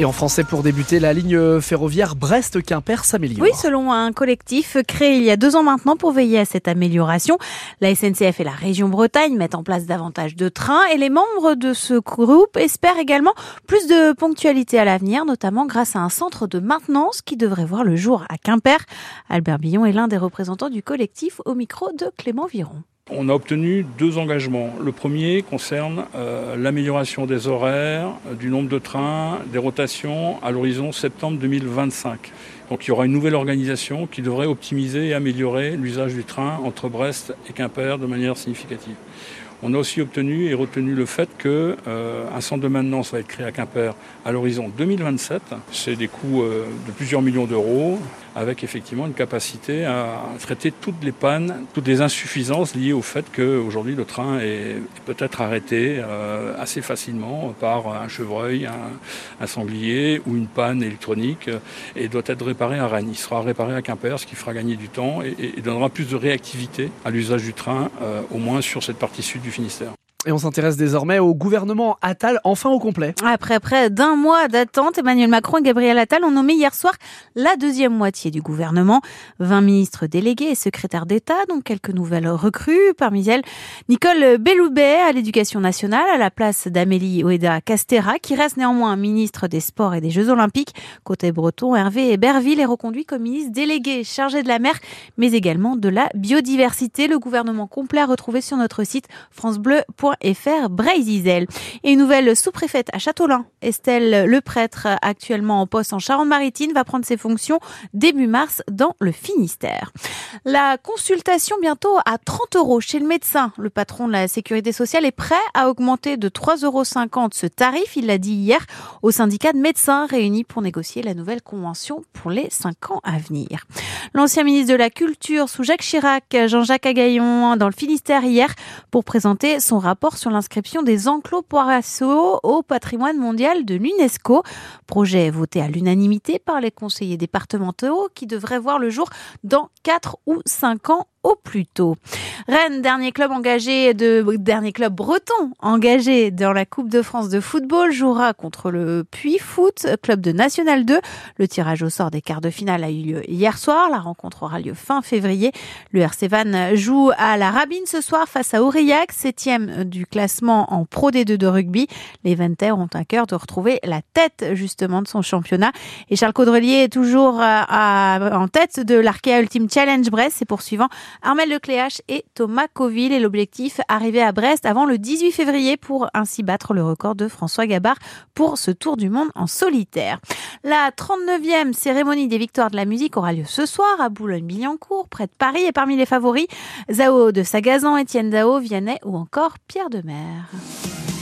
Et en français, pour débuter, la ligne ferroviaire Brest-Quimper s'améliore. Oui, selon un collectif créé il y a deux ans maintenant pour veiller à cette amélioration, la SNCF et la région Bretagne mettent en place davantage de trains et les membres de ce groupe espèrent également plus de ponctualité à l'avenir, notamment grâce à un centre de maintenance qui devrait voir le jour à Quimper. Albert Billon est l'un des représentants du collectif au micro de Clément Viron. On a obtenu deux engagements. Le premier concerne euh, l'amélioration des horaires, euh, du nombre de trains, des rotations à l'horizon septembre 2025. Donc il y aura une nouvelle organisation qui devrait optimiser et améliorer l'usage du train entre Brest et Quimper de manière significative. On a aussi obtenu et retenu le fait qu'un euh, centre de maintenance va être créé à Quimper à l'horizon 2027. C'est des coûts euh, de plusieurs millions d'euros avec effectivement une capacité à traiter toutes les pannes, toutes les insuffisances liées au fait qu'aujourd'hui le train est peut-être arrêté euh, assez facilement par un chevreuil, un, sanglier ou une panne électronique et doit être réparé à Rennes. Il sera réparé à Quimper, ce qui fera gagner du temps et, donnera plus de réactivité à l'usage du train, au moins sur cette partie sud Finistère. Et on s'intéresse désormais au gouvernement Attal, enfin au complet. Après près d'un mois d'attente, Emmanuel Macron et Gabriel Attal ont nommé hier soir la deuxième moitié du gouvernement. 20 ministres délégués et secrétaires d'État, donc quelques nouvelles recrues. Parmi elles, Nicole Belloubet à l'éducation nationale, à la place d'Amélie Oueda Castera, qui reste néanmoins ministre des Sports et des Jeux Olympiques. Côté breton, Hervé Berville est reconduit comme ministre délégué chargé de la mer, mais également de la biodiversité. Le gouvernement complet à retrouver sur notre site francebleu.fr fr Et une nouvelle sous-préfète à Châteaulin, Estelle Le Prêtre, actuellement en poste en Charente-Maritime, va prendre ses fonctions début mars dans le Finistère. La consultation bientôt à 30 euros chez le médecin. Le patron de la sécurité sociale est prêt à augmenter de 3,50 euros ce tarif. Il l'a dit hier au syndicat de médecins réunis pour négocier la nouvelle convention pour les 5 ans à venir. L'ancien ministre de la Culture sous Jacques Chirac, Jean-Jacques Agaillon, dans le Finistère hier pour présenter son rapport sur l'inscription des enclos poirasseaux au patrimoine mondial de l'UNESCO. Projet voté à l'unanimité par les conseillers départementaux qui devrait voir le jour dans 4 ou 5 ans au plus tôt. Rennes, dernier club engagé de dernier club breton engagé dans la Coupe de France de football, jouera contre le Puy Foot, club de National 2. Le tirage au sort des quarts de finale a eu lieu hier soir. La rencontre aura lieu fin février. Le RC Van joue à la Rabine ce soir face à Aurillac, septième du classement en Pro D2 de rugby. Les Ventaires ont un cœur de retrouver la tête justement de son championnat. Et Charles Caudrelier est toujours euh, en tête de l'Arkea Ultimate Challenge Brest et poursuivant Armel Lecléache et Thomas Coville. Et l'objectif, arriver à Brest avant le 18 février pour ainsi battre le record de François Gabard pour ce tour du monde en solitaire. La 39e cérémonie des victoires de la musique aura lieu ce soir à Boulogne-Billancourt, près de Paris. Et parmi les favoris, Zao de Sagazan, Étienne Zao, Vianney ou encore Pierre de Mer.